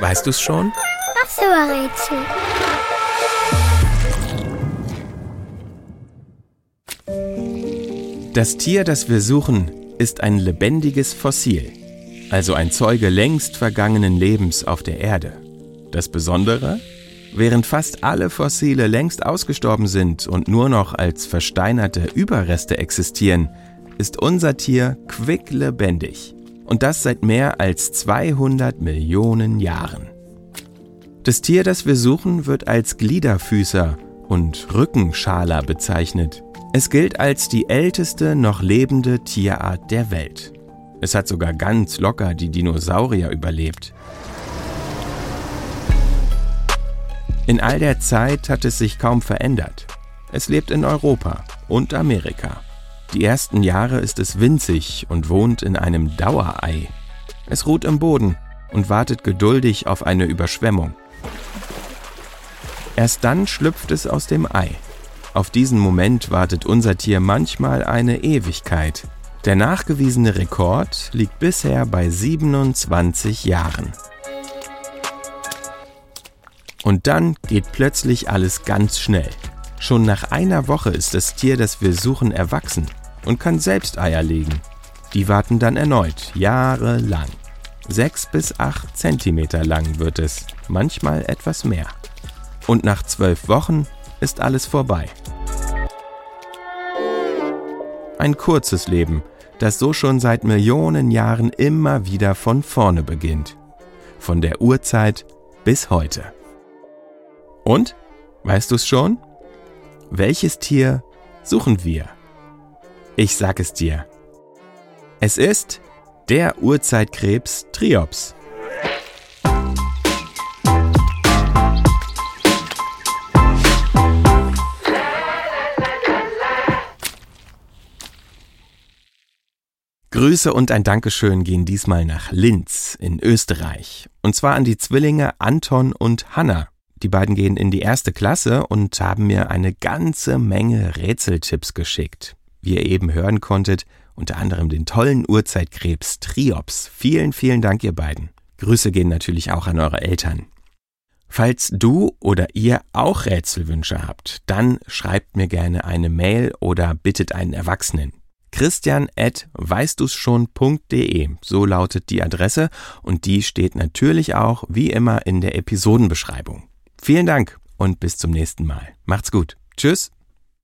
Weißt du's schon? Was für ein Rätsel? Das Tier, das wir suchen, ist ein lebendiges Fossil, also ein Zeuge längst vergangenen Lebens auf der Erde. Das Besondere? Während fast alle Fossile längst ausgestorben sind und nur noch als versteinerte Überreste existieren, ist unser Tier quicklebendig. Und das seit mehr als 200 Millionen Jahren. Das Tier, das wir suchen, wird als Gliederfüßer und Rückenschaler bezeichnet. Es gilt als die älteste noch lebende Tierart der Welt. Es hat sogar ganz locker die Dinosaurier überlebt. In all der Zeit hat es sich kaum verändert. Es lebt in Europa und Amerika. Die ersten Jahre ist es winzig und wohnt in einem Dauerei. Es ruht im Boden und wartet geduldig auf eine Überschwemmung. Erst dann schlüpft es aus dem Ei. Auf diesen Moment wartet unser Tier manchmal eine Ewigkeit. Der nachgewiesene Rekord liegt bisher bei 27 Jahren. Und dann geht plötzlich alles ganz schnell. Schon nach einer Woche ist das Tier, das wir suchen, erwachsen und kann selbst Eier legen. Die warten dann erneut, jahrelang. Sechs bis acht Zentimeter lang wird es, manchmal etwas mehr. Und nach zwölf Wochen ist alles vorbei. Ein kurzes Leben, das so schon seit Millionen Jahren immer wieder von vorne beginnt. Von der Urzeit bis heute. Und? Weißt du's schon? Welches Tier suchen wir? Ich sag es dir. Es ist der Urzeitkrebs Triops. Grüße und ein Dankeschön gehen diesmal nach Linz in Österreich. Und zwar an die Zwillinge Anton und Hanna. Die beiden gehen in die erste Klasse und haben mir eine ganze Menge Rätseltipps geschickt. Wie ihr eben hören konntet, unter anderem den tollen Urzeitkrebs Triops. Vielen, vielen Dank, ihr beiden. Grüße gehen natürlich auch an eure Eltern. Falls du oder ihr auch Rätselwünsche habt, dann schreibt mir gerne eine Mail oder bittet einen Erwachsenen christian at weißdu's So lautet die Adresse und die steht natürlich auch wie immer in der Episodenbeschreibung. Vielen Dank und bis zum nächsten Mal. Macht's gut. Tschüss.